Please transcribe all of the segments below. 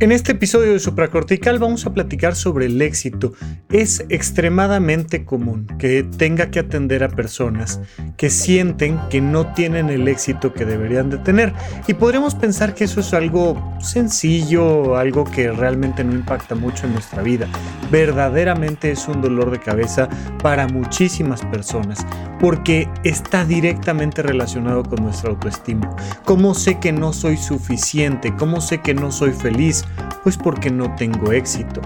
En este episodio de Supracortical vamos a platicar sobre el éxito. Es extremadamente común que tenga que atender a personas que sienten que no tienen el éxito que deberían de tener. Y podríamos pensar que eso es algo sencillo, algo que realmente no impacta mucho en nuestra vida. Verdaderamente es un dolor de cabeza para muchísimas personas porque está directamente relacionado con nuestra autoestima. ¿Cómo sé que no soy suficiente? ¿Cómo sé que no soy feliz? Pues porque no tengo éxito.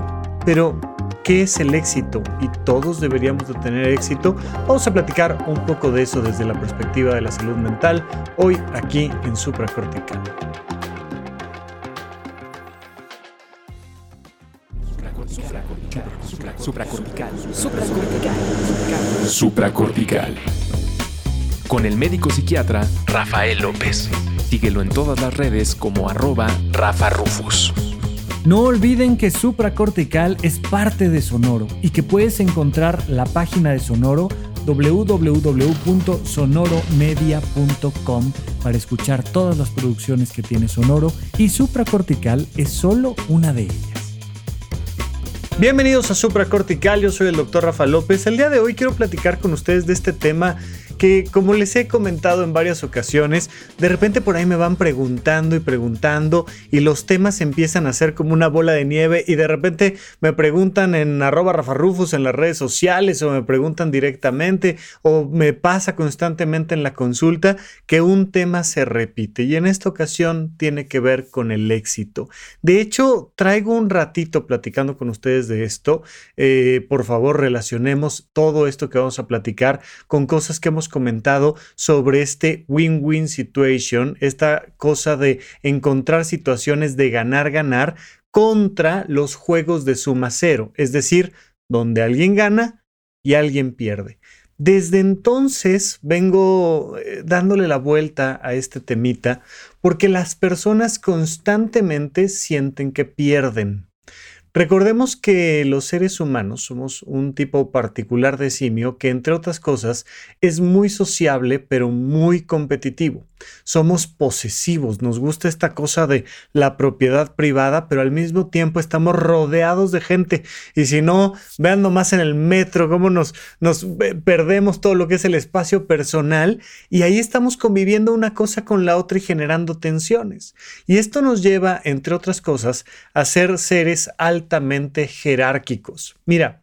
Pero, ¿qué es el éxito? ¿Y todos deberíamos de tener éxito? Vamos a platicar un poco de eso desde la perspectiva de la salud mental, hoy aquí en Supracortical. Supracortical. Supracortical. Supracortical. Con el médico psiquiatra Rafael López. Síguelo en todas las redes como arroba Rafa. No olviden que Supracortical es parte de Sonoro y que puedes encontrar la página de Sonoro www.sonoromedia.com para escuchar todas las producciones que tiene Sonoro y Supracortical es solo una de ellas. Bienvenidos a Supracortical, yo soy el doctor Rafa López. El día de hoy quiero platicar con ustedes de este tema que como les he comentado en varias ocasiones, de repente por ahí me van preguntando y preguntando y los temas empiezan a ser como una bola de nieve y de repente me preguntan en arroba rafarrufus en las redes sociales o me preguntan directamente o me pasa constantemente en la consulta que un tema se repite y en esta ocasión tiene que ver con el éxito. De hecho, traigo un ratito platicando con ustedes de esto. Eh, por favor, relacionemos todo esto que vamos a platicar con cosas que hemos comentado sobre este win-win situation, esta cosa de encontrar situaciones de ganar-ganar contra los juegos de suma cero, es decir, donde alguien gana y alguien pierde. Desde entonces vengo eh, dándole la vuelta a este temita porque las personas constantemente sienten que pierden. Recordemos que los seres humanos somos un tipo particular de simio que, entre otras cosas, es muy sociable pero muy competitivo. Somos posesivos, nos gusta esta cosa de la propiedad privada, pero al mismo tiempo estamos rodeados de gente. Y si no, vean nomás en el metro cómo nos, nos perdemos todo lo que es el espacio personal y ahí estamos conviviendo una cosa con la otra y generando tensiones. Y esto nos lleva, entre otras cosas, a ser seres altamente jerárquicos. Mira,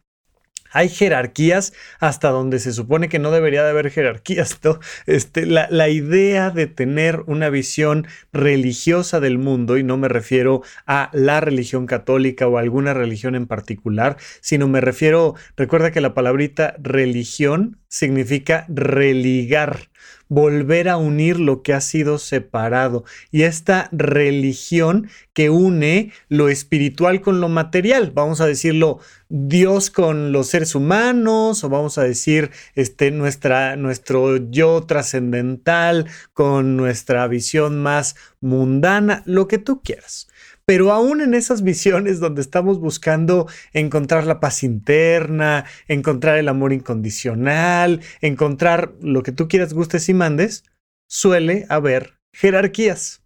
hay jerarquías hasta donde se supone que no debería de haber jerarquías. Este, la, la, idea de tener una visión religiosa del mundo, y no me refiero a la religión católica o alguna religión en particular, sino me refiero, recuerda que la palabrita religión significa religar volver a unir lo que ha sido separado y esta religión que une lo espiritual con lo material, vamos a decirlo Dios con los seres humanos o vamos a decir este nuestra nuestro yo trascendental con nuestra visión más mundana, lo que tú quieras. Pero aún en esas visiones donde estamos buscando encontrar la paz interna, encontrar el amor incondicional, encontrar lo que tú quieras, gustes y mandes, suele haber jerarquías.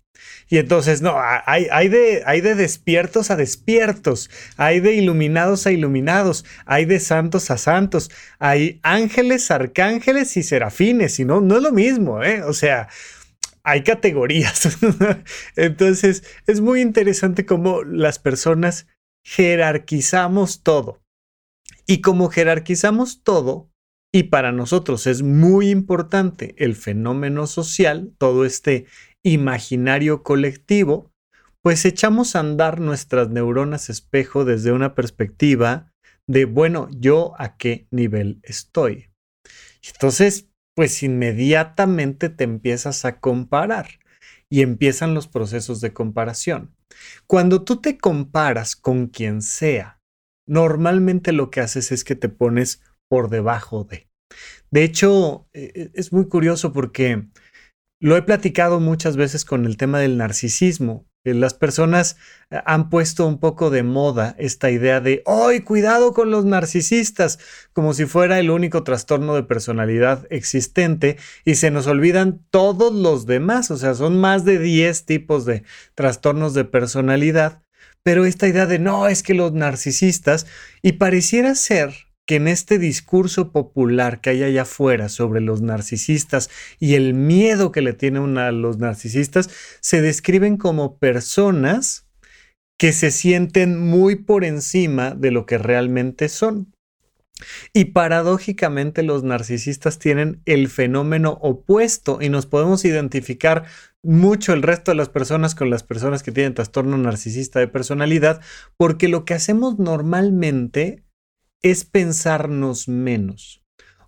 Y entonces, no, hay, de, de despiertos a despiertos, hay de iluminados a iluminados, hay de santos a santos, hay ángeles, arcángeles y serafines, y no, no es lo mismo, ¿eh? O sea, hay categorías. Entonces, es muy interesante cómo las personas jerarquizamos todo. Y como jerarquizamos todo, y para nosotros es muy importante el fenómeno social, todo este imaginario colectivo, pues echamos a andar nuestras neuronas espejo desde una perspectiva de, bueno, yo a qué nivel estoy. Entonces, pues inmediatamente te empiezas a comparar y empiezan los procesos de comparación. Cuando tú te comparas con quien sea, normalmente lo que haces es que te pones por debajo de. De hecho, e, e, es muy curioso porque lo he platicado muchas veces con el tema del narcisismo. Eh, las personas eh, han puesto un poco de moda esta idea de, ¡ay, cuidado con los narcisis! como si fuera el único trastorno de personalidad existente y se nos olvidan todos los demás, o sea, son más de 10 tipos de trastornos de personalidad, pero esta idea de no, es que los narcisistas, y pareciera ser que en este discurso popular que hay allá afuera sobre los narcisistas y el miedo que le tienen a los narcisistas, se describen como personas que se sienten muy por encima de lo que realmente son. Y paradójicamente los narcisistas tienen el fenómeno opuesto y nos podemos identificar mucho el resto de las personas con las personas que tienen trastorno narcisista de personalidad, porque lo que hacemos normalmente es pensarnos menos.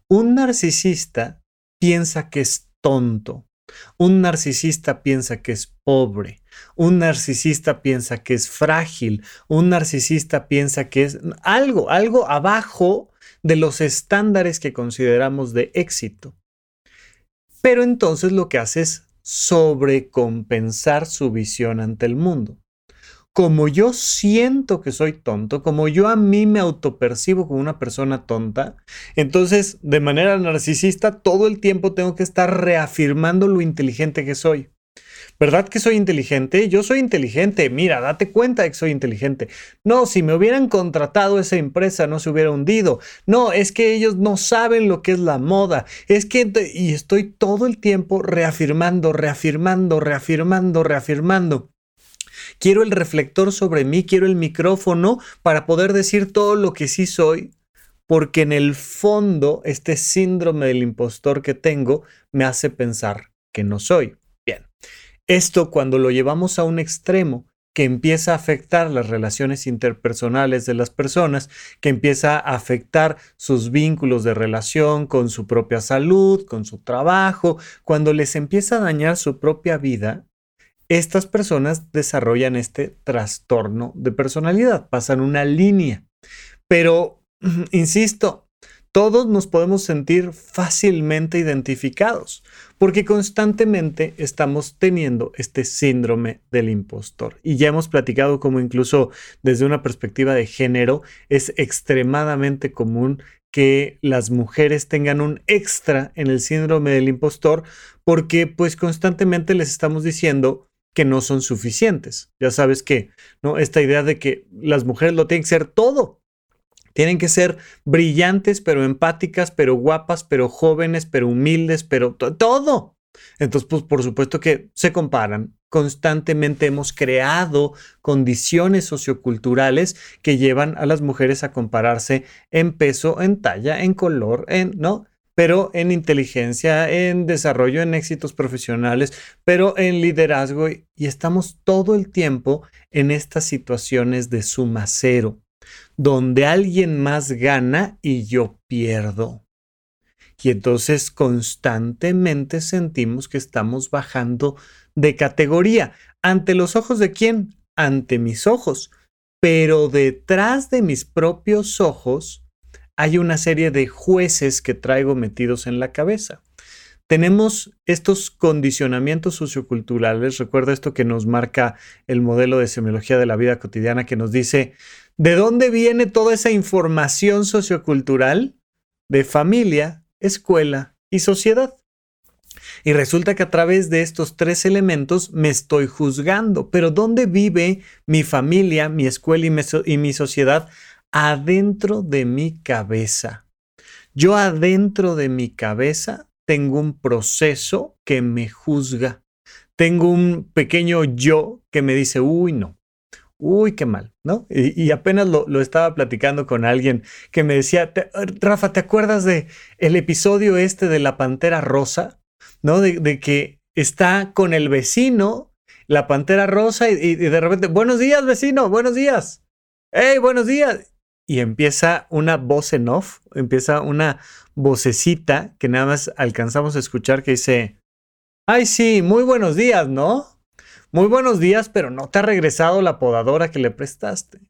Un narcisista piensa que es tonto. Un narcisista piensa que es pobre. Un narcisista piensa que es frágil. Un narcisista piensa que es algo, algo abajo de los estándares que consideramos de éxito. Pero entonces lo que hace es sobrecompensar su visión ante el mundo como yo siento que soy tonto, como yo a mí me autopercibo como una persona tonta, entonces de manera narcisista todo el tiempo tengo que estar reafirmando lo inteligente que soy. ¿Verdad que soy inteligente? Yo soy inteligente. Mira, date cuenta de que soy inteligente. No, si me hubieran contratado esa empresa no se hubiera hundido. No, es que ellos no saben lo que es la moda. Es que... Y estoy todo el tiempo reafirmando, reafirmando, reafirmando, reafirmando. Quiero el reflector sobre mí, quiero el micrófono para poder decir todo lo que sí soy, porque en el fondo este síndrome del impostor que tengo me hace pensar que no soy. Bien, esto cuando lo llevamos a un extremo, que empieza a afectar las relaciones interpersonales de las personas, que empieza a afectar sus vínculos de relación con su propia salud, con su trabajo, cuando les empieza a dañar su propia vida, estas personas desarrollan este trastorno de personalidad, pasan una línea. Pero, insisto, todos nos podemos sentir fácilmente identificados porque constantemente estamos teniendo este síndrome del impostor. Y ya hemos platicado como incluso desde una perspectiva de género es extremadamente común que las mujeres tengan un extra en el síndrome del impostor porque pues constantemente les estamos diciendo que no son suficientes. Ya sabes que, ¿no? Esta idea de que las mujeres lo tienen que ser todo. Tienen que ser brillantes, pero empáticas, pero guapas, pero jóvenes, pero humildes, pero todo. Entonces, pues por supuesto que se comparan. Constantemente hemos creado condiciones socioculturales que llevan a las mujeres a compararse en peso, en talla, en color, en, ¿no? Pero en inteligencia, en desarrollo, en éxitos profesionales, pero en liderazgo y estamos todo el tiempo en estas situaciones de suma cero, donde alguien más gana y yo pierdo. Y entonces constantemente sentimos que estamos bajando de categoría. ¿Ante los ojos de quién? Ante mis ojos. Pero detrás de mis propios ojos hay una serie de jueces que traigo metidos en la cabeza. Tenemos estos condicionamientos socioculturales, recuerda esto que nos marca el modelo de semiología de la vida cotidiana que nos dice, ¿de dónde viene toda esa información sociocultural? De familia, escuela y sociedad. Y resulta que a través de estos tres elementos me estoy juzgando. Pero ¿dónde vive mi familia, mi escuela y mi, sociedad? Adentro de mi cabeza. Yo adentro de mi cabeza tengo un proceso que me juzga. Tengo un pequeño yo que me dice, uy, no, uy, qué mal, ¿no? Y, apenas lo, estaba platicando con alguien que me decía, Rafa, ¿te acuerdas de el episodio este de la pantera rosa? ¿No? De, que está con el vecino, la pantera rosa, y, y de repente, buenos días, vecino, buenos días. Hey, buenos días y empieza una voz en off, empieza una vocecita que nada más alcanzamos a escuchar que dice, ay sí, muy buenos días, ¿no? Muy buenos días, pero no te ha regresado la podadora que le prestaste.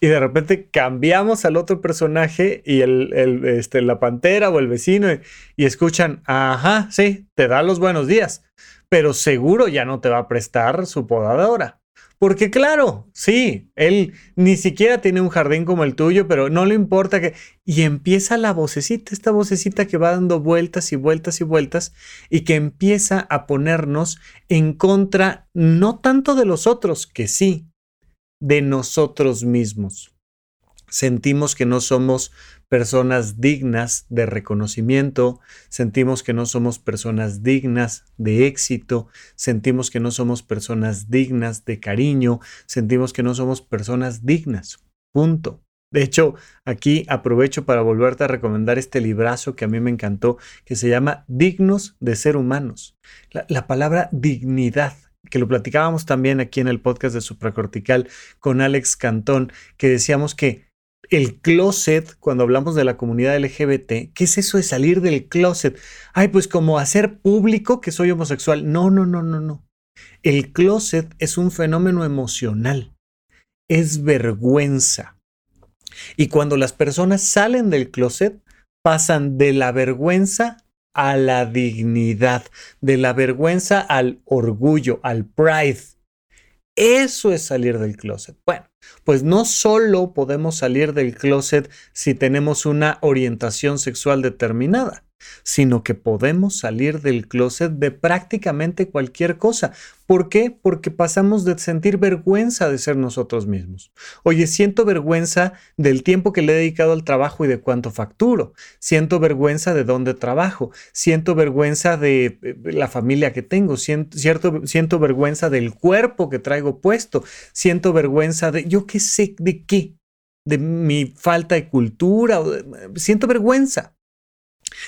Y de repente cambiamos al otro personaje y el, este, la pantera o el vecino y, y escuchan, ajá, sí, te da los buenos días, pero seguro ya no te va a prestar su podadora. Porque claro, sí, él ni siquiera tiene un jardín como el tuyo, pero no le importa que... Y empieza la vocecita, esta vocecita que va dando vueltas y vueltas y vueltas y que empieza a ponernos en contra no tanto de los otros, que sí, de nosotros mismos. Sentimos que no somos personas dignas de reconocimiento, sentimos que no somos personas dignas de éxito, sentimos que no somos personas dignas de cariño, sentimos que no somos personas dignas. Punto. De hecho, aquí aprovecho para volverte a recomendar este librazo que a mí me encantó, que se llama Dignos de ser humanos. La, palabra dignidad, que lo platicábamos también aquí en el podcast de Supracortical con Alex Cantón, que decíamos que el closet, cuando hablamos de la comunidad LGBT, ¿qué es eso de salir del closet? Ay, pues como hacer público que soy homosexual. No, no, no, no, no. El closet es un fenómeno emocional. Es vergüenza. Y cuando las personas salen del closet, pasan de la vergüenza a la dignidad, de la vergüenza al orgullo, al pride. Eso es salir del closet. Bueno, pues no solo podemos salir del closet si tenemos una orientación sexual determinada sino que podemos salir del closet de prácticamente cualquier cosa. ¿Por qué? Porque pasamos de sentir vergüenza de ser nosotros mismos. Oye, siento vergüenza del tiempo que le he dedicado al trabajo y de cuánto facturo. Siento vergüenza de dónde trabajo. Siento vergüenza de eh, la familia que tengo. Siento, siento vergüenza del cuerpo que traigo puesto. Siento vergüenza de, yo qué sé, de qué. De mi falta de cultura. Siento vergüenza.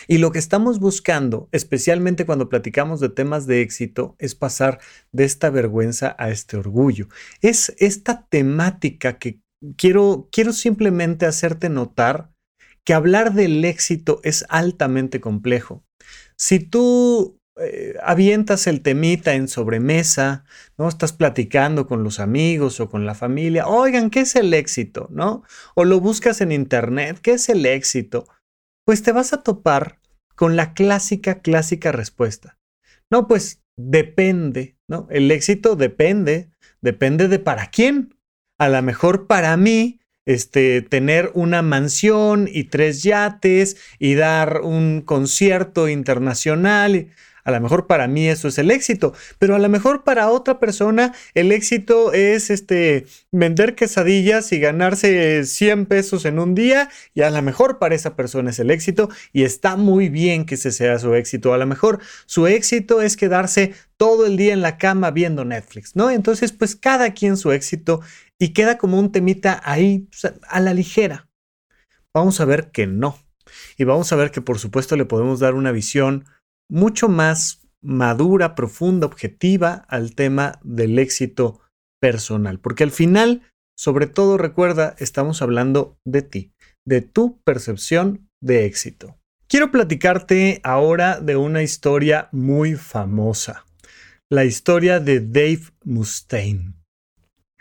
Y lo que estamos buscando, especialmente cuando platicamos de temas de éxito, es pasar de esta vergüenza a este orgullo. Es esta temática que quiero, quiero simplemente hacerte notar que hablar del éxito es altamente complejo. Si tú eh, avientas el temita en sobremesa, ¿no? Estás platicando con los amigos o con la familia, oigan, ¿qué es el éxito? ¿No? O lo buscas en internet, ¿qué es el éxito? Pues te vas a topar con la clásica, clásica respuesta. No, pues depende, ¿no? El éxito depende, depende de para quién. A lo mejor para mí, este, tener una mansión y tres yates y dar un concierto internacional. A lo mejor para mí eso es el éxito, pero a lo mejor para otra persona el éxito es este vender quesadillas y ganarse 100 pesos en un día y a lo mejor para esa persona es el éxito y está muy bien que ese sea su éxito. A lo mejor su éxito es quedarse todo el día en la cama viendo Netflix, ¿no? Entonces, pues cada quien su éxito y queda como un temita ahí a la ligera. Vamos a ver que no. Y vamos a ver que por supuesto le podemos dar una visión mucho más madura, profunda, objetiva al tema del éxito personal. Porque al final, sobre todo recuerda, estamos hablando de ti, de tu percepción de éxito. Quiero platicarte ahora de una historia muy famosa, la historia de Dave Mustaine.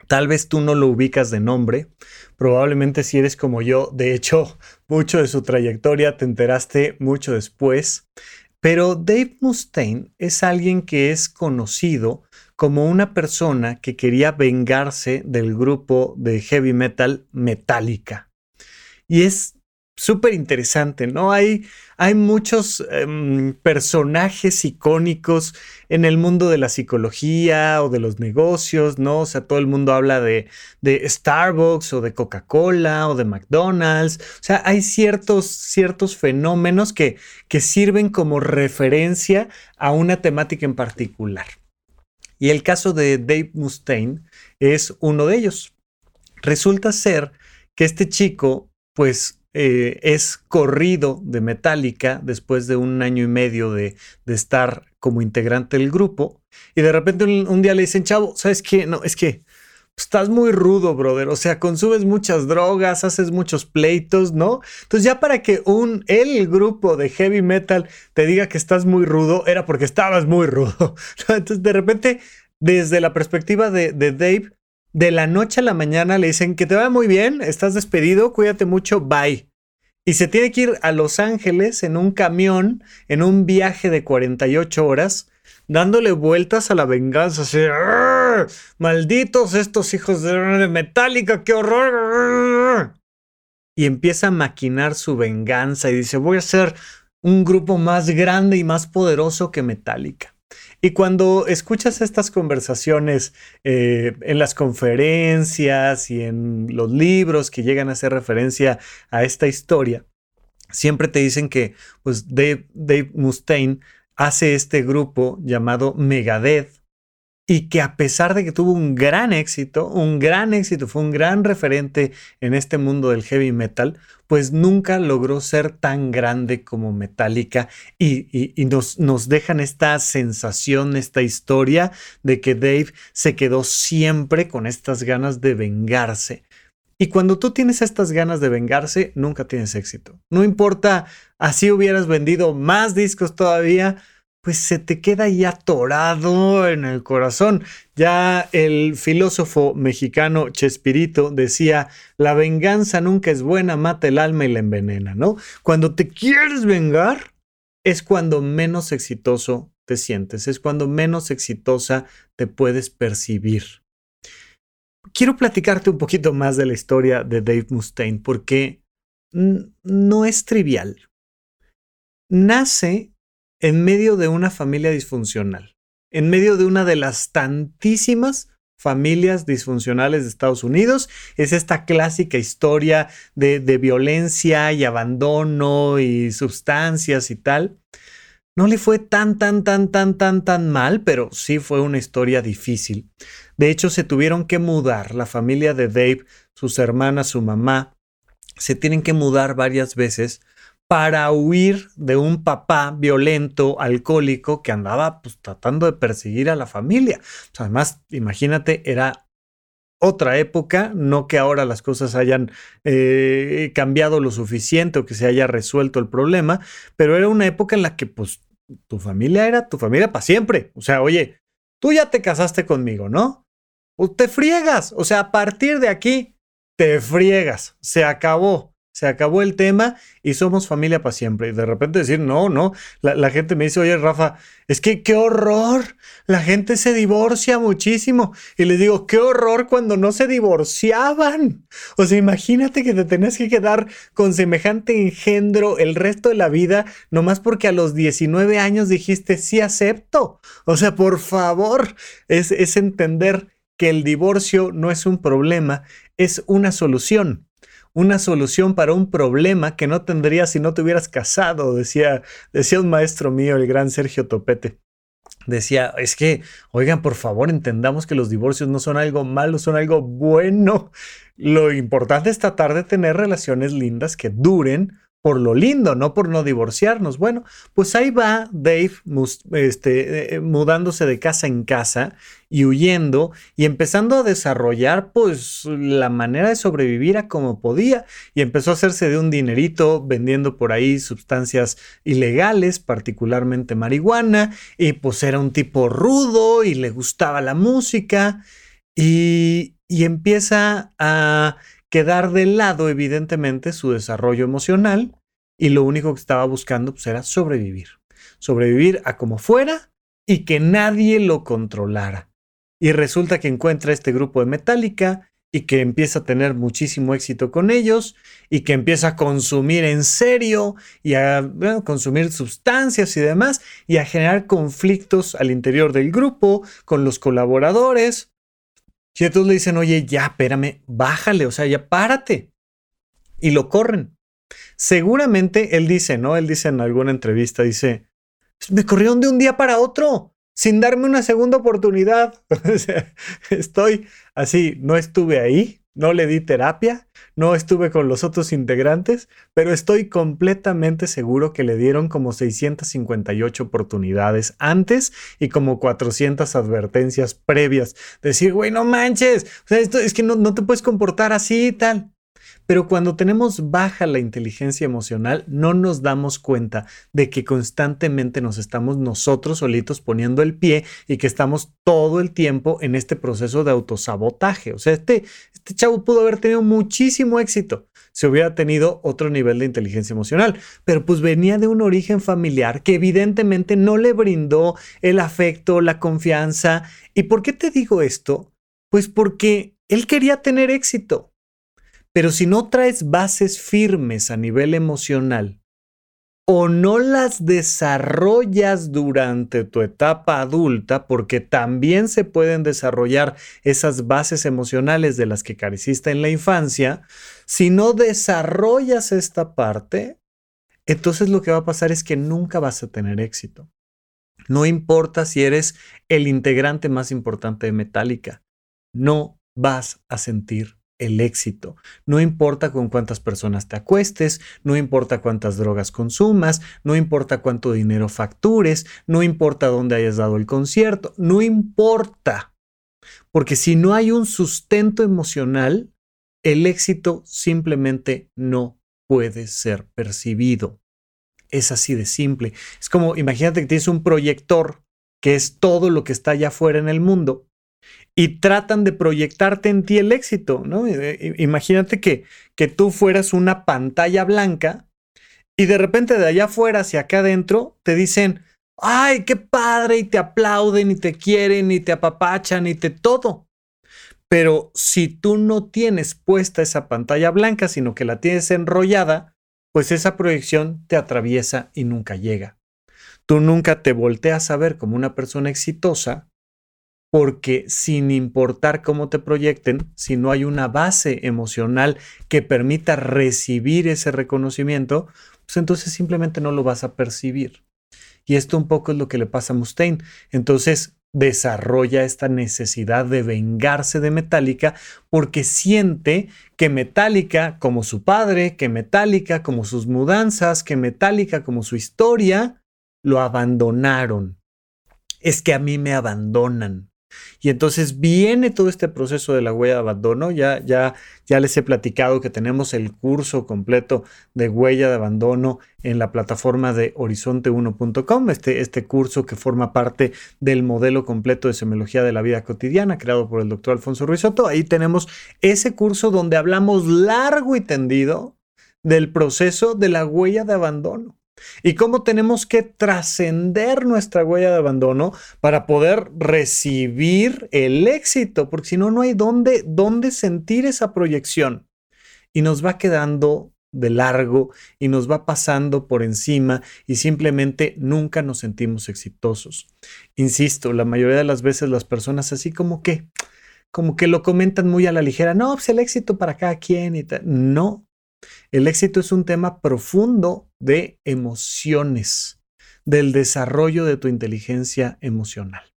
Tal vez tú no lo ubicas de nombre, probablemente si eres como yo, de hecho, mucho de su trayectoria te enteraste mucho después. Pero Dave Mustaine es alguien que es conocido como una persona que quería vengarse del grupo de heavy metal Metallica. Y es súper interesante, ¿no? Hay, hay muchos em, personajes icónicos en el mundo de la psicología o de los negocios, ¿no? O sea, todo el mundo habla de, de Starbucks o de Coca-Cola o de McDonald's. O sea, hay ciertos, ciertos fenómenos que, que sirven como referencia a una temática en particular. Y el caso de Dave Mustaine es uno de ellos. Resulta ser que este chico, pues, eh, es corrido de Metallica después de un año y medio de, estar como integrante del grupo. Y de repente un, día le dicen, chavo, ¿sabes qué? No, es que estás muy rudo, brother. O sea, consumes muchas drogas, haces muchos pleitos, ¿no? Entonces ya para que un, el grupo de heavy metal te diga que estás muy rudo, era porque estabas muy rudo. Entonces de repente, desde la perspectiva de, de Dave, de la noche a la mañana le dicen que te va muy bien, estás despedido, cuídate mucho, bye. Y se tiene que ir a Los Ángeles en un camión, en un viaje de 48 horas, dándole vueltas a la venganza. Así, malditos estos hijos de Metallica, qué horror. Y empieza a maquinar su venganza y dice, voy a ser un grupo más grande y más poderoso que Metallica. Y cuando escuchas estas conversaciones eh, en las conferencias y en los libros que llegan a hacer referencia a esta historia, siempre te dicen que pues, Dave, Dave Mustaine hace este grupo llamado Megadeth y que a pesar de que tuvo un gran éxito, un gran éxito, fue un gran referente en este mundo del heavy metal, pues nunca logró ser tan grande como Metallica y, nos, nos dejan esta sensación, esta historia de que Dave se quedó siempre con estas ganas de vengarse. Y cuando tú tienes estas ganas de vengarse, nunca tienes éxito. No importa, así hubieras vendido más discos todavía, pues se te queda ya atorado en el corazón. Ya el filósofo mexicano Chespirito decía, la venganza nunca es buena, mata el alma y la envenena, ¿no? Cuando te quieres vengar, es cuando menos exitoso te sientes, es cuando menos exitosa te puedes percibir. Quiero platicarte un poquito más de la historia de Dave Mustaine porque no es trivial. Nace en medio de una familia disfuncional, en medio de una de las tantísimas familias disfuncionales de Estados Unidos. Es esta clásica historia de, violencia y abandono y sustancias y tal. No le fue tan, tan, tan, tan, tan, tan mal, pero sí fue una historia difícil. De hecho, se tuvieron que mudar, la familia de Dave, sus hermanas, su mamá, se tienen que mudar varias veces para huir de un papá violento, alcohólico, que andaba pues, tratando de perseguir a la familia. además, imagínate, era otra época, no que ahora las cosas hayan eh, cambiado lo suficiente o que se haya resuelto el problema, pero era una época en la que pues tu familia era tu familia para siempre. O sea, oye, tú ya te casaste conmigo, ¿no? Pues te friegas, o sea, a partir de aquí te friegas, se acabó se acabó el tema y somos familia para siempre. Y de repente decir, no, no, la, gente me dice, oye, Rafa, es que qué horror, la gente se divorcia muchísimo. Y les digo, qué horror cuando no se divorciaban. O sea, imagínate que te tenés que quedar con semejante engendro el resto de la vida, nomás porque a los 19 años dijiste, sí acepto. O sea, por favor, es, es entender que el divorcio no es un problema, es una solución una solución para un problema que no tendrías si no te hubieras casado, decía, decía un maestro mío, el gran Sergio Topete. Decía, es que, oigan, por favor, entendamos que los divorcios no son algo malo, son algo bueno. Lo importante es tratar de tener relaciones lindas que duren por lo lindo, no por no divorciarnos. Bueno, pues ahí va Dave este, eh, mudándose de casa en casa y huyendo y empezando a desarrollar pues la manera de sobrevivir a como podía y empezó a hacerse de un dinerito vendiendo por ahí sustancias ilegales, particularmente marihuana y pues era un tipo rudo y le gustaba la música y, y empieza a quedar de lado, evidentemente, su desarrollo emocional y lo único que estaba buscando pues, era sobrevivir. Sobrevivir a como fuera y que nadie lo controlara. Y resulta que encuentra este grupo de Metallica y que empieza a tener muchísimo éxito con ellos y que empieza a consumir en serio y a consumir sustancias y demás y a generar conflictos al interior del grupo con los colaboradores y entonces le dicen, oye, ya, espérame, bájale, o sea, ya párate. Y lo corren. Seguramente él dice, ¿no? Él dice en alguna entrevista, dice, me corrieron de un día para otro, sin darme una segunda oportunidad. estoy así, no estuve ahí, no le di terapia, no estuve con los otros integrantes, pero estoy completamente seguro que le dieron como 658 oportunidades antes y como 400 advertencias previas. Decir, güey, no manches, o sea, esto es que no, no te puedes comportar así y tal. Pero cuando tenemos baja la inteligencia emocional, no nos damos cuenta de que constantemente nos estamos nosotros solitos poniendo el pie y que estamos todo el tiempo en este proceso de autosabotaje. O sea, este, este chavo pudo haber tenido muchísimo éxito si hubiera tenido otro nivel de inteligencia emocional, pero pues venía de un origen familiar que evidentemente no le brindó el afecto, la confianza. ¿Y por qué te digo esto? Pues porque él quería tener éxito. Pero si no traes bases firmes a nivel emocional, o no las desarrollas durante tu etapa adulta, porque también se pueden desarrollar esas bases emocionales de las que careciste en la infancia, si no desarrollas esta parte, entonces lo que va a pasar es que nunca vas a tener éxito. No importa si eres el integrante más importante de Metallica, no vas a sentir el éxito. No importa con cuántas personas te acuestes, no importa cuántas drogas consumas, no importa cuánto dinero factures, no importa dónde hayas dado el concierto, no importa. Porque si no hay un sustento emocional, el éxito simplemente no puede ser percibido. Es así de simple. Es como, imagínate que tienes un proyector que es todo lo que está allá afuera en el mundo y tratan de proyectarte en ti el éxito, ¿no? Imagínate que, que tú fueras una pantalla blanca y de repente de allá afuera hacia acá adentro te dicen, ay, qué padre, y te aplauden, y te quieren, y te apapachan, y te todo. Pero si tú no tienes puesta esa pantalla blanca, sino que la tienes enrollada, pues esa proyección te atraviesa y nunca llega. Tú nunca te volteas a ver como una persona exitosa porque sin importar cómo te proyecten, si no hay una base emocional que permita recibir ese reconocimiento, pues entonces simplemente no lo vas a percibir. Y esto un poco es lo que le pasa a Mustaine. Entonces desarrolla esta necesidad de vengarse de Metallica porque siente que Metallica como su padre, que Metallica como sus mudanzas, que Metallica como su historia, lo abandonaron. Es que a mí me abandonan. Y entonces viene todo este proceso de la huella de abandono. Ya, ya, ya les he platicado que tenemos el curso completo de huella de abandono en la plataforma de horizonte1.com, este, este curso que forma parte del modelo completo de semiología de la vida cotidiana creado por el doctor Alfonso Ruizotto. Ahí tenemos ese curso donde hablamos largo y tendido del proceso de la huella de abandono y cómo tenemos que trascender nuestra huella de abandono para poder recibir el éxito, porque si no, no hay dónde, dónde sentir esa proyección. Y nos va quedando de largo y nos va pasando por encima y simplemente nunca nos sentimos exitosos. Insisto, la mayoría de las veces las personas así como que, como que lo comentan muy a la ligera, no, pues el éxito para cada quien y tal. No, el éxito es un tema profundo de emociones, del desarrollo de tu inteligencia emocional.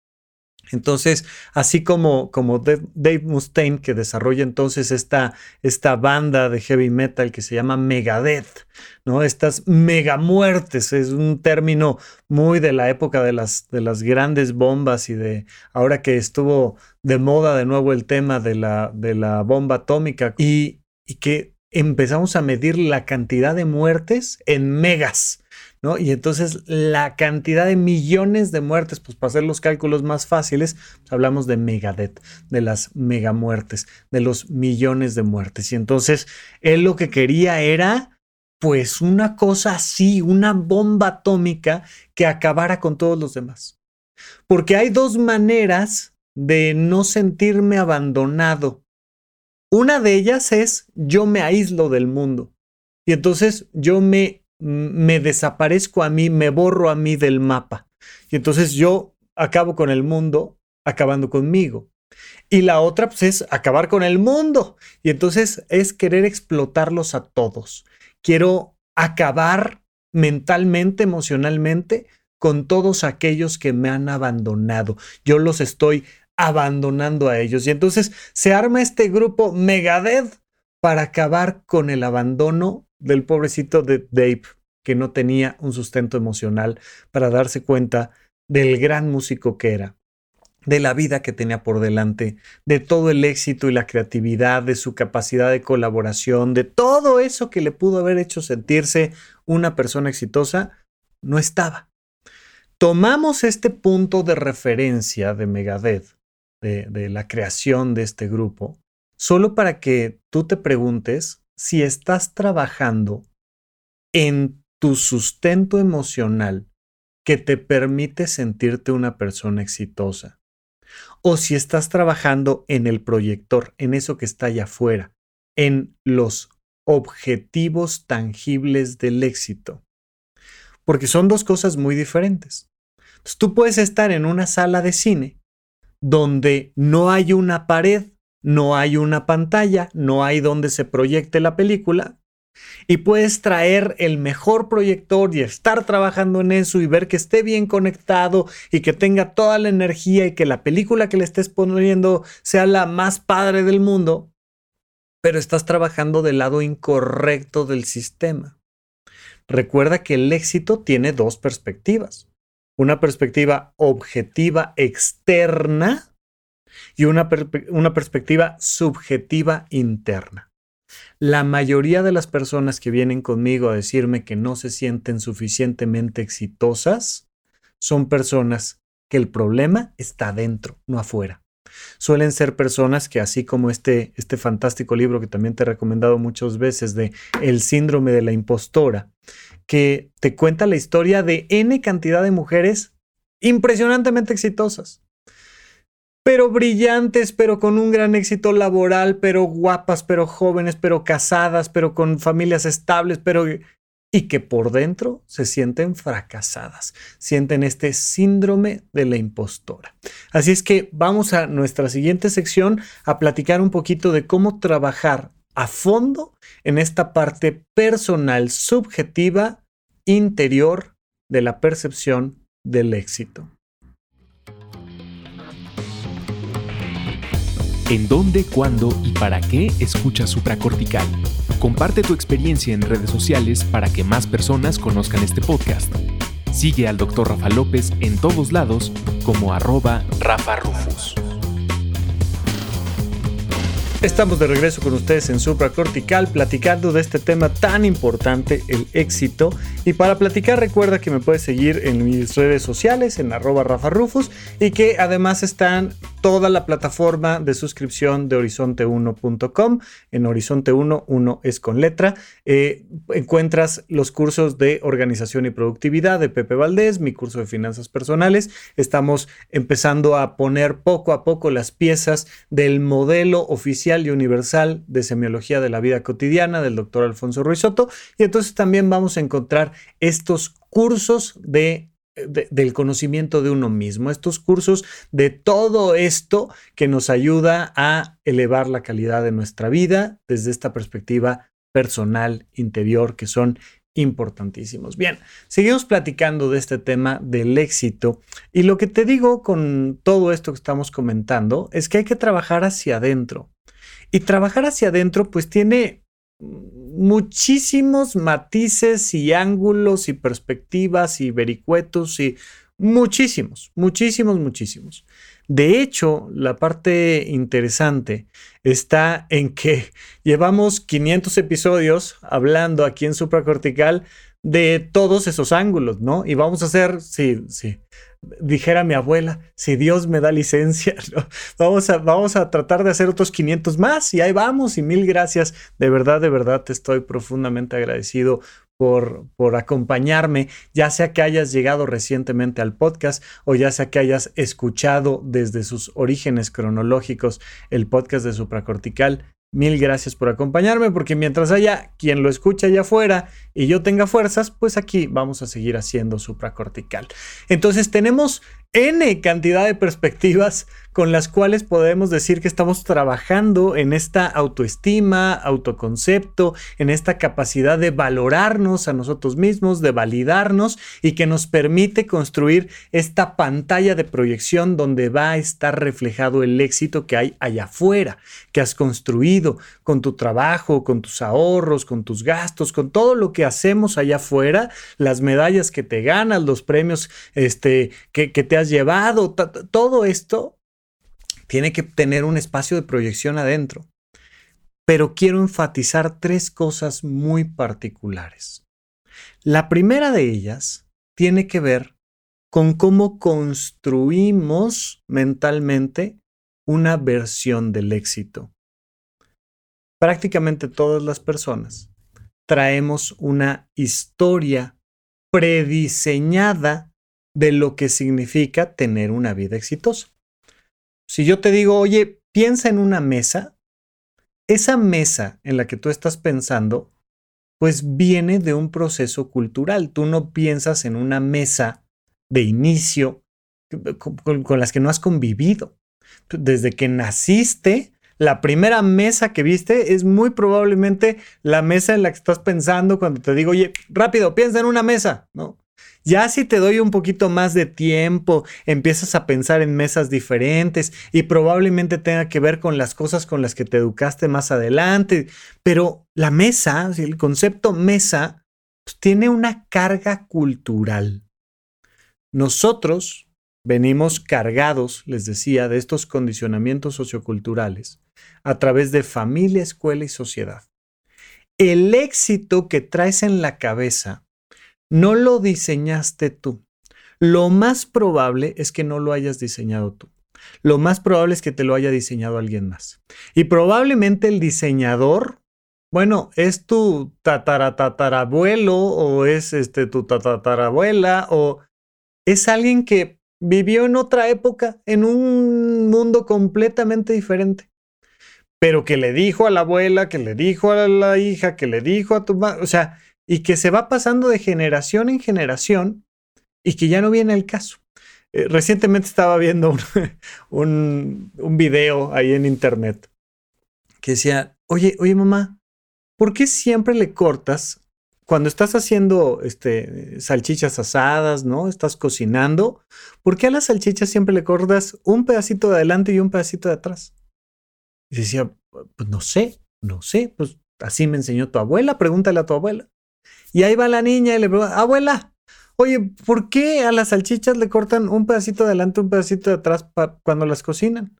Entonces, así como, como Dave Mustaine, que desarrolla entonces esta, esta banda de heavy metal que se llama Megadeth, ¿no? Estas megamuertes, es un término muy de la época de las, de las grandes bombas y de ahora que estuvo de moda de nuevo el tema de la, de la bomba atómica y, y que empezamos a medir la cantidad de muertes en megas, ¿no? Y entonces la cantidad de millones de muertes, pues para hacer los cálculos más fáciles, pues, hablamos de megadet, de las megamuertes, de los millones de muertes. Y entonces él lo que quería era, pues, una cosa así, una bomba atómica que acabara con todos los demás. Porque hay dos maneras de no sentirme abandonado una de ellas es yo me aíslo del mundo. Y entonces yo me, me desaparezco a mí, me borro a mí del mapa. Y entonces yo acabo con el mundo acabando conmigo. Y la otra pues, es acabar con el mundo. Y entonces es querer explotarlos a todos. Quiero acabar mentalmente, emocionalmente, con todos aquellos que me han abandonado. Yo los estoy abandonando a ellos. Y entonces se arma este grupo Megadeth para acabar con el abandono del pobrecito de Dave, que no tenía un sustento emocional para darse cuenta del gran músico que era, de la vida que tenía por delante, de todo el éxito y la creatividad, de su capacidad de colaboración, de todo eso que le pudo haber hecho sentirse una persona exitosa, no estaba. Tomamos este punto de referencia de Megadeth de, la creación de este grupo, solo para que tú te preguntes si estás trabajando en tu sustento emocional que te permite sentirte una persona exitosa. O si estás trabajando en el proyector, en eso que está allá afuera, en los objetivos tangibles del éxito. porque son dos cosas muy diferentes. Tú puedes estar en una sala de cine donde no hay una pared, no hay una pantalla, no hay donde se proyecte la película, y puedes traer el mejor proyector y estar trabajando en eso y ver que esté bien conectado y que tenga toda la energía y que la película que le estés poniendo sea la más padre del mundo, pero estás trabajando del lado incorrecto del sistema. Recuerda que el éxito tiene dos perspectivas. Una perspectiva objetiva externa y una, una perspectiva subjetiva interna. La mayoría de las personas que vienen conmigo a decirme que no se sienten suficientemente exitosas son personas que el problema está dentro, no afuera. Suelen ser personas que, así como este, este fantástico libro que también te he recomendado muchas veces de El síndrome de la impostora, que te cuenta la historia de N cantidad de mujeres impresionantemente exitosas pero brillantes, pero con un gran éxito laboral, pero guapas, pero jóvenes, pero casadas, pero con familias estables, pero... y que por dentro se sienten fracasadas, sienten este síndrome de la impostora. Así es que vamos a nuestra siguiente sección a platicar un poquito de cómo trabajar a fondo en esta parte personal, subjetiva, interior de la percepción del éxito. ¿En dónde, cuándo y para qué escuchas supracortical? Comparte tu experiencia en redes sociales para que más personas conozcan este podcast. Sigue al Dr. Rafa López en todos lados como arroba Rafa Rufus. Estamos de regreso con ustedes en Supracortical platicando de este tema tan importante, el éxito. Y para platicar recuerda que me puedes seguir en mis redes sociales, en arroba Rafa Rufus, y que además están toda la plataforma de suscripción de horizonte1.com. En Horizonte 1, 1 es con letra. Eh, encuentras los cursos de organización y productividad de Pepe Valdés, mi curso de finanzas personales. Estamos empezando a poner poco a poco las piezas del modelo oficial y universal de semiología de la vida cotidiana del doctor Alfonso Ruiz Soto. Y entonces también vamos a encontrar estos cursos de del conocimiento de uno mismo, estos cursos de todo esto que nos ayuda a elevar la calidad de nuestra vida desde esta perspectiva personal, interior, que son importantísimos. Bien, seguimos platicando de este tema del éxito y lo que te digo con todo esto que estamos comentando es que hay que trabajar hacia adentro. Y trabajar hacia adentro pues tiene muchísimos matices y ángulos y perspectivas y vericuetos y muchísimos, muchísimos, muchísimos. De hecho, la parte interesante está en que llevamos 500 episodios hablando aquí en Supracortical de todos esos ángulos, ¿no? Y vamos a hacer, sí, sí, dijera mi abuela, si Dios me da licencia, vamos, a, vamos a tratar de hacer otros 500 más y ahí vamos y mil gracias. De verdad, de verdad te estoy profundamente agradecido por, por acompañarme, ya sea que hayas llegado recientemente al podcast o ya sea que hayas escuchado desde sus orígenes cronológicos el podcast de supracortical. Mil gracias por acompañarme porque mientras haya quien lo escucha allá afuera y yo tenga fuerzas, pues aquí vamos a seguir haciendo supracortical. Entonces tenemos N cantidad de perspectivas con las cuales podemos decir que estamos trabajando en esta autoestima, autoconcepto, en esta capacidad de valorarnos a nosotros mismos, de validarnos y que nos permite construir esta pantalla de proyección donde va a estar reflejado el éxito que hay allá afuera, que has construido con tu trabajo, con tus ahorros, con tus gastos, con todo lo que hacemos allá afuera, las medallas que te ganas, los premios este, que, que te has llevado, todo esto tiene que tener un espacio de proyección adentro. Pero quiero enfatizar tres cosas muy particulares. La primera de ellas tiene que ver con cómo construimos mentalmente una versión del éxito. Prácticamente todas las personas traemos una historia prediseñada de lo que significa tener una vida exitosa. Si yo te digo, oye, piensa en una mesa, esa mesa en la que tú estás pensando pues viene de un proceso cultural. Tú no piensas en una mesa de inicio con, las que no has convivido. Desde que naciste, la primera mesa que viste es muy probablemente la mesa en la que estás pensando cuando te digo, oye, rápido, piensa en una mesa, ¿no? Ya si te doy un poquito más de tiempo, empiezas a pensar en mesas diferentes y probablemente tenga que ver con las cosas con las que te educaste más adelante. Pero la mesa, el concepto mesa, pues, tiene una carga cultural. Nosotros venimos cargados, les decía, de estos condicionamientos socioculturales a través de familia, escuela y sociedad. El éxito que traes en la cabeza no lo diseñaste tú. Lo más probable es que no lo hayas diseñado tú. Lo más probable es que te lo haya diseñado alguien más. Y probablemente el diseñador, bueno, es tu tataratatarabuelo o es este tu tatarabuela o es alguien que vivió en otra época, en un mundo completamente diferente. Pero que le dijo a la abuela, que le dijo a la hija, que le dijo a tu madre, o sea, y que se va pasando de generación en generación y que ya no viene el caso. Eh, recientemente estaba viendo un, un, video ahí en internet que decía, oye, oye mamá, ¿por qué siempre le cortas cuando estás haciendo este, salchichas asadas, ¿no? Estás cocinando, ¿por qué a las salchichas siempre le cortas un pedacito de adelante y un pedacito de atrás? Y decía, pues no sé, no sé, pues así me enseñó tu abuela, pregúntale a tu abuela. Y ahí va la niña y le pregunta, abuela, oye, ¿por qué a las salchichas le cortan un pedacito de adelante, un pedacito atrás cuando las cocinan?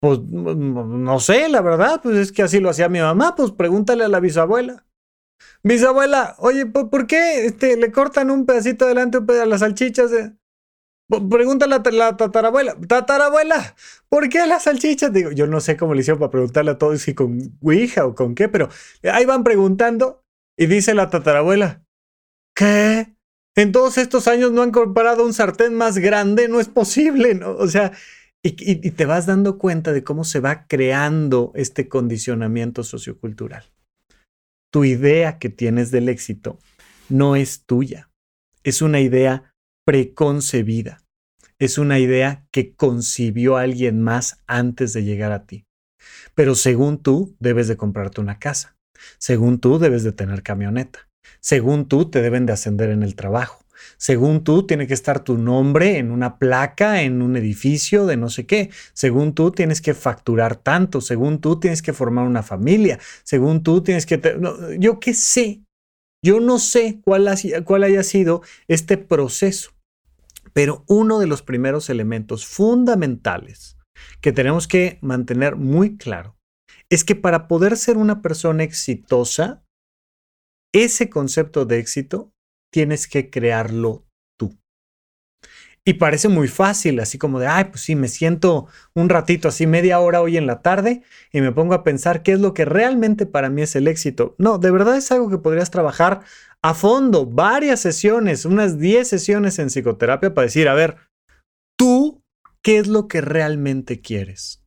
Pues no sé, la verdad, pues es que así lo hacía mi mamá, pues pregúntale a la bisabuela. Bisabuela, oye, ¿por qué este, le cortan un pedacito adelante, un a las salchichas? Pregúntale a la tatarabuela, tatarabuela, ¿por qué las salchichas? Digo, yo no sé cómo le hicieron para preguntarle a todos si con Ouija o con qué, pero ahí van preguntando y dice la tatarabuela, ¿qué? En todos estos años no han comprado un sartén más grande, no es posible, ¿no? O sea, y, y te vas dando cuenta de cómo se va creando este condicionamiento sociocultural. Tu idea que tienes del éxito no es tuya, es una idea preconcebida, es una idea que concibió alguien más antes de llegar a ti. Pero según tú, debes de comprarte una casa según tú, debes de tener camioneta. Según tú, te deben de ascender en el trabajo. Según tú, tiene que estar tu nombre en una placa, en un edificio de no sé qué. Según tú, tienes que facturar tanto. Según tú, tienes que formar una familia. Según tú, tienes que... yo qué sé. Yo no sé cuál, cuál haya sido este proceso. Pero uno de los primeros elementos fundamentales que tenemos que mantener muy claro es que para poder ser una persona exitosa, ese concepto de éxito tienes que crearlo. Y parece muy fácil, así como de, ay, pues sí, me siento un ratito, así media hora hoy en la tarde y me pongo a pensar qué es lo que realmente para mí es el éxito. No, de verdad es algo que podrías trabajar a fondo, varias sesiones, unas 10 sesiones en psicoterapia para decir, a ver, tú, ¿qué es lo que realmente quieres?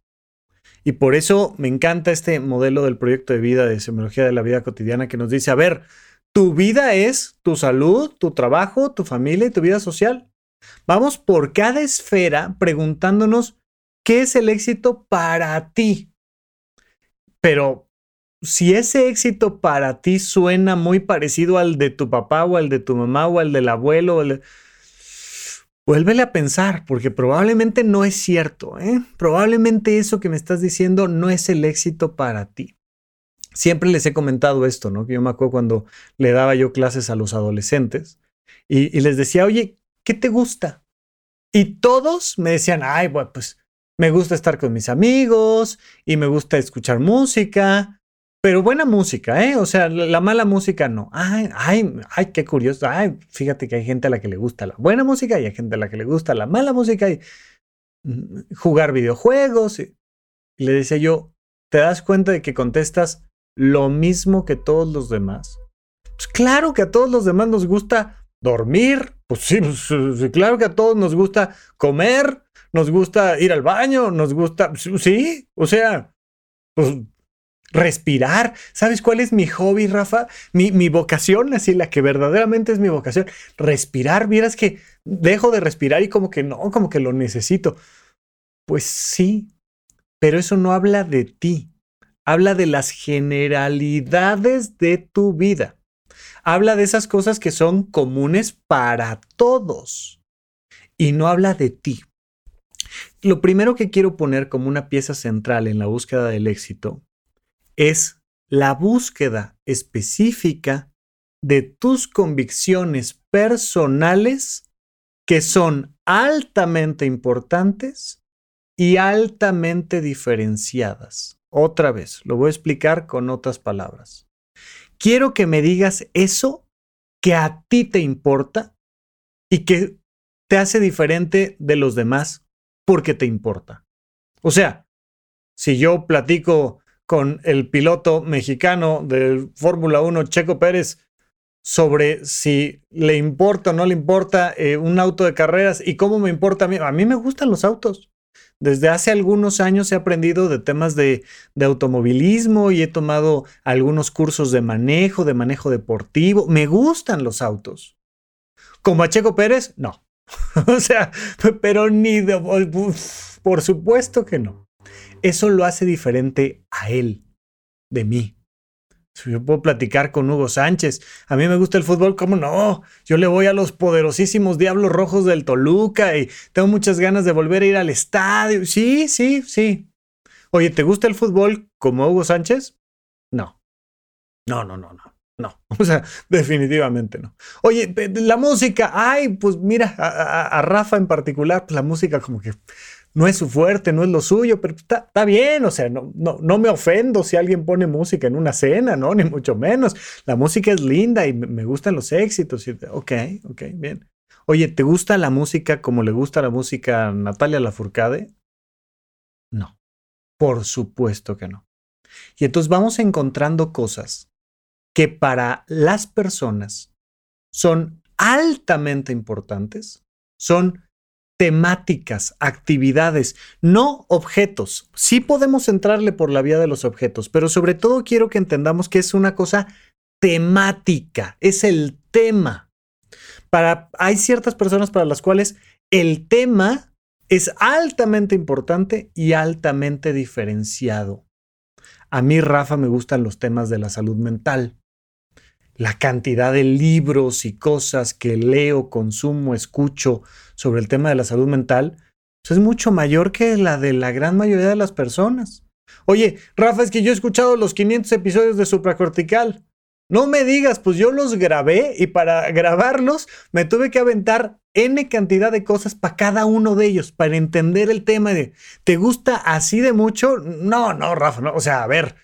Y por eso me encanta este modelo del proyecto de vida, de semiología de la vida cotidiana, que nos dice, a ver, tu vida es tu salud, tu trabajo, tu familia y tu vida social. Vamos por cada esfera preguntándonos qué es el éxito para ti. Pero si ese éxito para ti suena muy parecido al de tu papá o al de tu mamá o al del abuelo, o el Vuélvele a pensar, porque probablemente no es cierto. ¿eh? Probablemente eso que me estás diciendo no es el éxito para ti. Siempre les he comentado esto, ¿no? Que yo me acuerdo cuando le daba yo clases a los adolescentes y, les decía, oye, ¿qué te gusta? Y todos me decían, ay, bueno, pues me gusta estar con mis amigos y me gusta escuchar música pero buena música, ¿eh? O sea, la, mala música no. Ay, ay, ay, qué curioso. Ay, fíjate que hay gente a la que le gusta la buena música y hay gente a la que le gusta la mala música y mm, jugar videojuegos. Y, le decía yo, ¿te das cuenta de que contestas lo mismo que todos los demás? Pues claro que a todos los demás nos gusta dormir. Pues sí, pues, claro que a todos nos gusta comer, nos gusta ir al baño, nos gusta, sí, o sea, pues respirar. ¿Sabes cuál es mi hobby, Rafa? Mi, mi, vocación, así la que verdaderamente es mi vocación. Respirar, vieras que dejo de respirar y como que no, como que lo necesito. Pues sí, pero eso no habla de ti. Habla de las generalidades de tu vida. Habla de esas cosas que son comunes para todos. Y no habla de ti. Lo primero que quiero poner como una pieza central en la búsqueda del éxito es la búsqueda específica de tus convicciones personales que son altamente importantes y altamente diferenciadas. Otra vez, lo voy a explicar con otras palabras. Quiero que me digas eso que a ti te importa y que te hace diferente de los demás porque te importa. O sea, si yo platico con el piloto mexicano del Fórmula 1, Checo Pérez, sobre si le importa o no le importa eh, un auto de carreras y cómo me importa a mí. A mí me gustan los autos. Desde hace algunos años he aprendido de temas de, automovilismo y he tomado algunos cursos de manejo, de manejo deportivo. Me gustan los autos. Como a Checo Pérez, no. o sea, pero ni de... Por supuesto que no. Eso lo hace diferente a él, de mí. Yo puedo platicar con Hugo Sánchez. A mí me gusta el fútbol, ¿cómo no? Yo le voy a los poderosísimos Diablos Rojos del Toluca y tengo muchas ganas de volver a ir al estadio. Sí, sí, sí. Oye, ¿te gusta el fútbol como Hugo Sánchez? No. No, no, no, no. No, o sea, definitivamente no. Oye, la música, ay, pues mira, a, Rafa en particular, pues la música como que no es su fuerte, no es lo suyo, pero está, bien, o sea, no, no, no, me ofendo si alguien pone música en una cena, ¿no? Ni mucho menos. La música es linda y me gustan los éxitos. Y, ok, ok, bien. Oye, ¿te gusta la música como le gusta la música a Natalia Lafourcade? No, por supuesto que no. Y entonces vamos encontrando cosas que para las personas son altamente importantes, son temáticas, actividades, no objetos. Sí podemos entrarle por la vía de los objetos, pero sobre todo quiero que entendamos que es una cosa temática, es el tema. Para, hay ciertas personas para las cuales el tema es altamente importante y altamente diferenciado. A mí, Rafa, me gustan los temas de la salud mental la cantidad de libros y cosas que leo, consumo, escucho sobre el tema de la salud mental, pues, es mucho mayor que la de la gran mayoría de las personas. Oye, Rafa, es que yo he escuchado los 500 episodios de Supracortical. No me digas, pues yo los grabé y para grabarlos me tuve que aventar N cantidad de cosas para cada uno de ellos, para entender el tema de, ¿te gusta así de mucho? No, no, Rafa, no, o sea, a ver,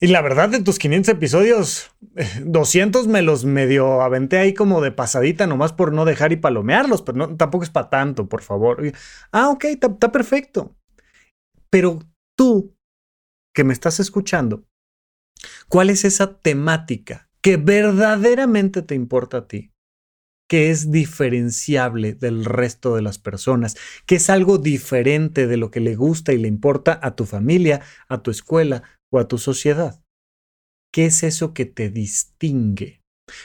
y la verdad, de tus 500 episodios, 200 me los medio aventé ahí como de pasadita, nomás por no dejar y palomearlos, pero no, tampoco es para tanto, por favor. Ah, ok, está perfecto. Pero tú, que me estás escuchando, ¿cuál es esa temática que verdaderamente te importa a ti? que es diferenciable del resto de las personas, que es algo diferente de lo que le gusta y le importa a tu familia, a tu escuela, a tu sociedad. ¿Qué es eso que te distingue?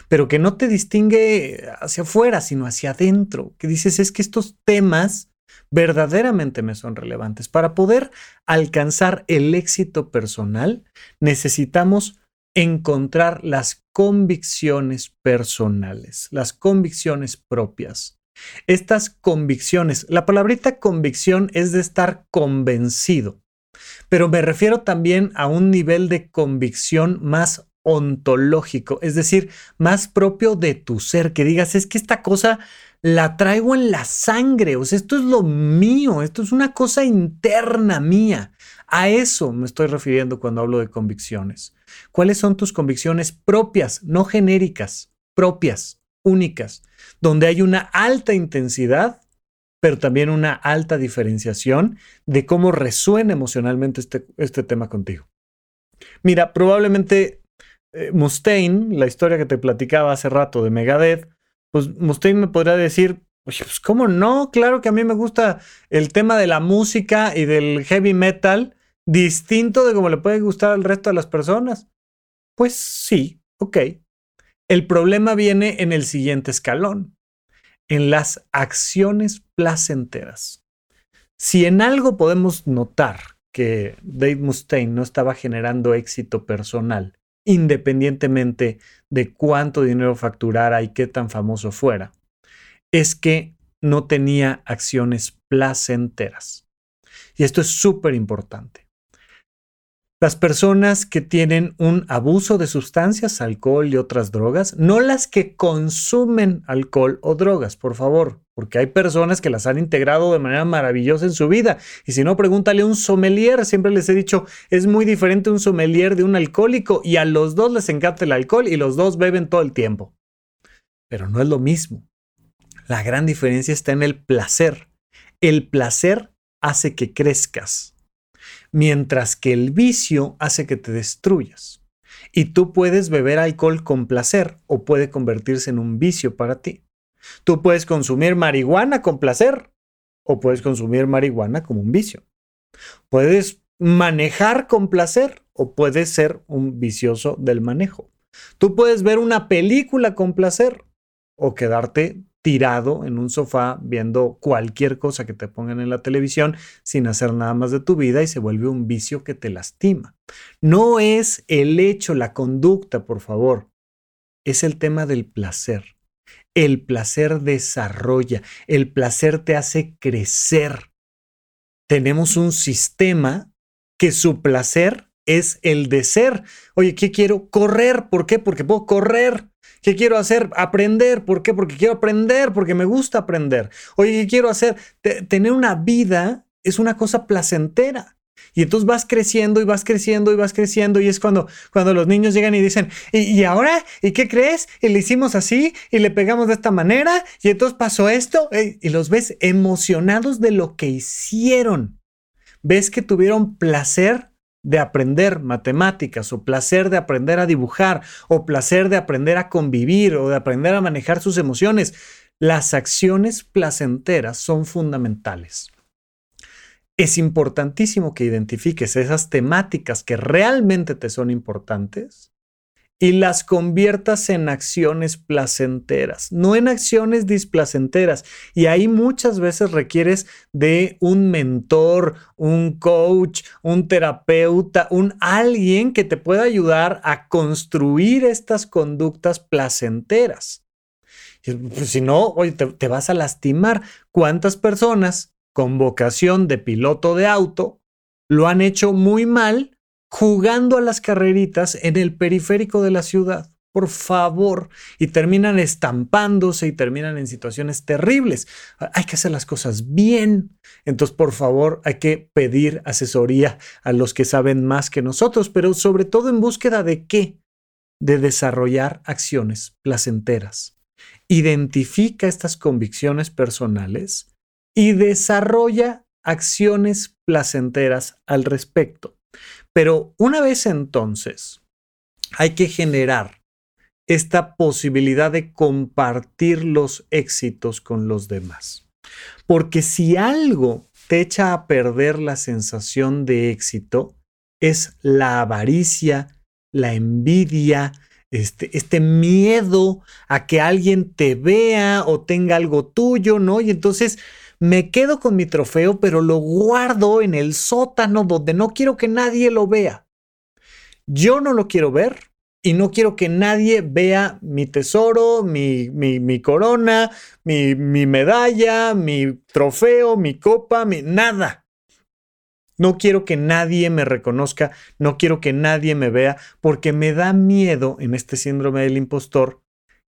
Pero que no te distingue hacia afuera, sino hacia adentro. Que dices, es que estos temas verdaderamente me son relevantes. Para poder alcanzar el éxito personal, necesitamos encontrar las convicciones personales, las convicciones propias. Estas convicciones, la palabrita convicción es de estar convencido pero me refiero también a un nivel de convicción más ontológico, es decir, más propio de tu ser, que digas, es que esta cosa la traigo en la sangre, o sea, esto es lo mío, esto es una cosa interna mía. A eso me estoy refiriendo cuando hablo de convicciones. ¿Cuáles son tus convicciones propias, no genéricas, propias, únicas, donde hay una alta intensidad pero también una alta diferenciación de cómo resuena emocionalmente este, este tema contigo. Mira, probablemente eh, Mustaine, la historia que te platicaba hace rato de Megadeth, pues Mustaine me podría decir, oye, pues cómo no, claro que a mí me gusta el tema de la música y del heavy metal distinto de cómo le puede gustar al resto de las personas. Pues sí, ok. El problema viene en el siguiente escalón, en las acciones placenteras. Si en algo podemos notar que Dave Mustaine no estaba generando éxito personal, independientemente de cuánto dinero facturara y qué tan famoso fuera, es que no tenía acciones placenteras. Y esto es súper importante. Las personas que tienen un abuso de sustancias, alcohol y otras drogas, no las que consumen alcohol o drogas, por favor, porque hay personas que las han integrado de manera maravillosa en su vida. Y si no, pregúntale a un sommelier. Siempre les he dicho, es muy diferente un sommelier de un alcohólico y a los dos les encanta el alcohol y los dos beben todo el tiempo. Pero no es lo mismo. La gran diferencia está en el placer. El placer hace que crezcas mientras que el vicio hace que te destruyas. Y tú puedes beber alcohol con placer o puede convertirse en un vicio para ti. Tú puedes consumir marihuana con placer o puedes consumir marihuana como un vicio. Puedes manejar con placer o puedes ser un vicioso del manejo. Tú puedes ver una película con placer o quedarte tirado en un sofá viendo cualquier cosa que te pongan en la televisión sin hacer nada más de tu vida y se vuelve un vicio que te lastima. No es el hecho, la conducta, por favor. Es el tema del placer. El placer desarrolla, el placer te hace crecer. Tenemos un sistema que su placer es el de ser. Oye, ¿qué quiero? Correr. ¿Por qué? Porque puedo correr. ¿Qué quiero hacer? Aprender. ¿Por qué? Porque quiero aprender, porque me gusta aprender. Oye, ¿qué quiero hacer? tener una vida es una cosa placentera. Y entonces vas creciendo y vas creciendo y vas creciendo y es cuando, cuando los niños llegan y dicen, ¿Y, ahora? ¿Y qué crees? Y le hicimos así y le pegamos de esta manera y entonces pasó esto y los ves emocionados de lo que hicieron. Ves que tuvieron placer de aprender matemáticas o placer de aprender a dibujar o placer de aprender a convivir o de aprender a manejar sus emociones. Las acciones placenteras son fundamentales. Es importantísimo que identifiques esas temáticas que realmente te son importantes y las conviertas en acciones placenteras, no en acciones displacenteras. Y ahí muchas veces requieres de un mentor, un coach, un terapeuta, un alguien que te pueda ayudar a construir estas conductas placenteras. Pues, si no, oye, te, te vas a lastimar. ¿Cuántas personas con vocación de piloto de auto lo han hecho muy mal? Jugando a las carreritas en el periférico de la ciudad. Por favor. Y terminan estampándose y terminan en situaciones terribles. Hay que hacer las cosas bien. Entonces, por favor, hay que pedir asesoría a los que saben más que nosotros, pero sobre todo en búsqueda de qué? De desarrollar acciones placenteras. Identifica estas convicciones personales y desarrolla acciones placenteras al respecto. Pero una vez entonces, hay que generar esta posibilidad de compartir los éxitos con los demás. Porque si algo te echa a perder la sensación de éxito, es la avaricia, la envidia, este, este, miedo a que alguien te vea o tenga algo tuyo, ¿no? Y entonces me quedo con mi trofeo, pero lo guardo en el sótano donde no quiero que nadie lo vea. Yo no lo quiero ver y no quiero que nadie vea mi tesoro, mi, mi, corona, mi, mi, medalla, mi trofeo, mi copa, mi nada. No quiero que nadie me reconozca, no quiero que nadie me vea, porque me da miedo en este síndrome del impostor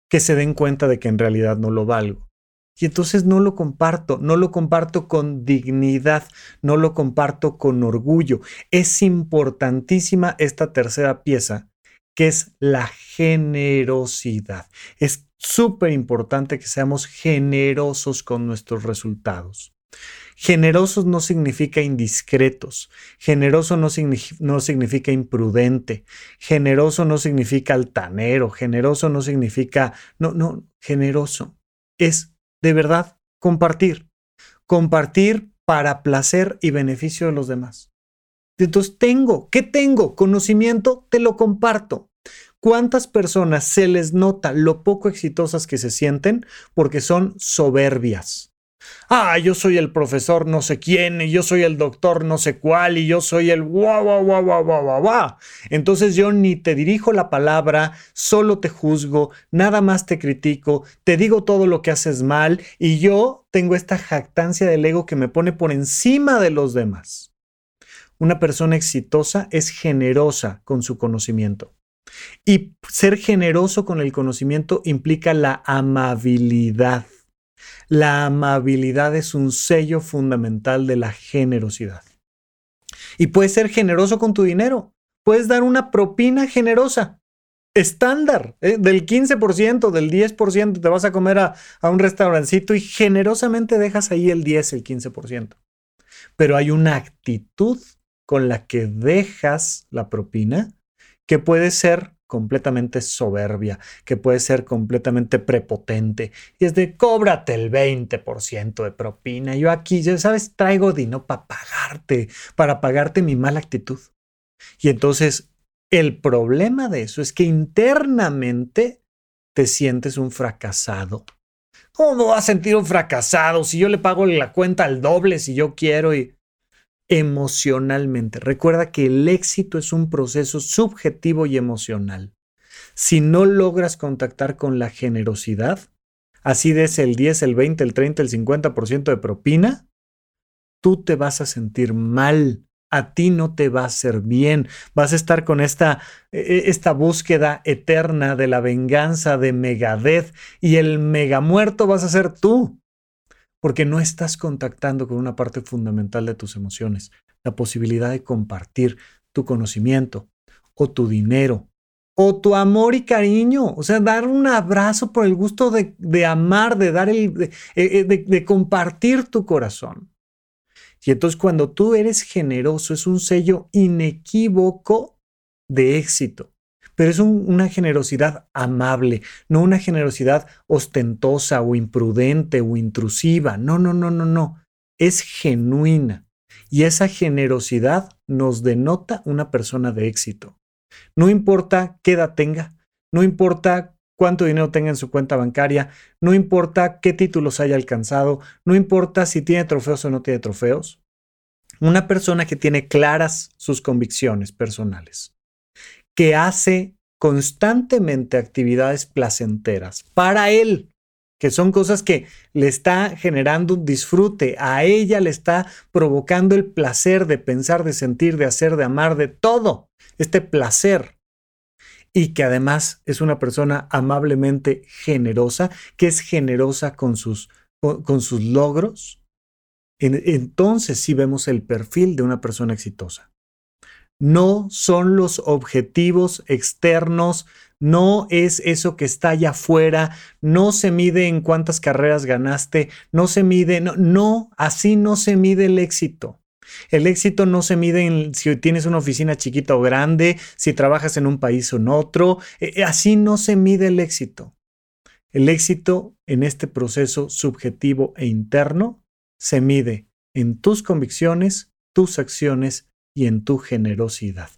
que se den cuenta de que en realidad no lo valgo. Y entonces no lo comparto, no lo comparto con dignidad, no lo comparto con orgullo. Es importantísima esta tercera pieza, que es la generosidad. Es súper importante que seamos generosos con nuestros resultados. Generosos no significa indiscretos, generoso no, no, significa imprudente, generoso no significa altanero, generoso no significa, no, no, generoso es de verdad compartir. Compartir para placer y beneficio de los demás. Entonces tengo, ¿qué tengo? Conocimiento, te lo comparto. ¿Cuántas personas se les nota lo poco exitosas que se sienten porque son soberbias? Ah, yo soy el profesor no sé quién, y yo soy el doctor no sé cuál, y yo soy el guau, guau, guau, guau, guau, guau. Entonces yo ni te dirijo la palabra, solo te juzgo, nada más te critico, te digo todo lo que haces mal, y yo tengo esta jactancia del ego que me pone por encima de los demás. Una persona exitosa es generosa con su conocimiento. Y ser generoso con el conocimiento implica la amabilidad. La amabilidad es un sello fundamental de la generosidad. Y puedes ser generoso con tu dinero. Puedes dar una propina generosa, estándar, ¿eh? del 15%, del 10%. Te vas a comer a, a un restaurancito y generosamente dejas ahí el 10, el 15%. Pero hay una actitud con la que dejas la propina que puede ser completamente soberbia, que puede ser completamente prepotente. Y es de cóbrate el 20% de propina. Yo aquí, ya sabes, traigo dinero para pagarte, para pagarte mi mala actitud. Y entonces, el problema de eso es que internamente te sientes un fracasado. ¿Cómo vas a sentir un fracasado si yo le pago la cuenta al doble si yo quiero y emocionalmente. Recuerda que el éxito es un proceso subjetivo y emocional. Si no logras contactar con la generosidad, así des el 10, el 20, el 30, el 50% de propina, tú te vas a sentir mal. A ti no te va a hacer bien. Vas a estar con esta, e, e, esta búsqueda eterna de la venganza de Megadeth y el megamuerto vas a ser tú porque no estás contactando con una parte fundamental de tus emociones, la posibilidad de compartir tu conocimiento o tu dinero o tu amor y cariño, o sea, dar un abrazo por el gusto de, amar, de dar el, de, eh, eh, de compartir tu corazón. Y entonces cuando tú eres generoso es un sello inequívoco de éxito pero es una generosidad amable, no una generosidad ostentosa o imprudente o intrusiva. No, no, no, no, no. Es genuina. Y esa generosidad nos denota una persona de éxito. No importa qué edad tenga, no importa cuánto dinero tenga en su cuenta bancaria, no importa qué títulos haya alcanzado, no importa si tiene trofeos o no tiene trofeos. Una persona que tiene claras sus convicciones personales, que hace constantemente actividades placenteras para él, que son cosas que le está generando un disfrute, a ella le está provocando el placer de pensar, de sentir, de hacer, de amar, de todo, este placer. Y que además es una persona amablemente generosa, que es generosa con sus, con, sus logros. entonces sí vemos el perfil de una persona exitosa no son los objetivos externos, no es eso que está allá afuera, no se mide en cuántas carreras ganaste, no se mide, no, así no se mide el éxito. El éxito no se mide en si tienes una oficina chiquita o grande, si trabajas en un país o en otro, eh, eh, así no se mide el éxito. El éxito en este proceso subjetivo e interno se mide en tus convicciones, tus acciones y en tu generosidad.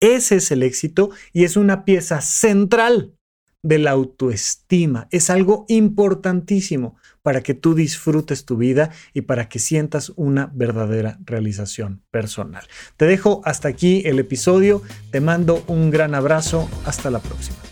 Ese es el éxito y es una pieza central de la autoestima. Es algo importantísimo para que tú disfrutes tu vida y para que sientas una verdadera realización personal. Te dejo hasta aquí el episodio. Te mando un gran abrazo. Hasta la próxima.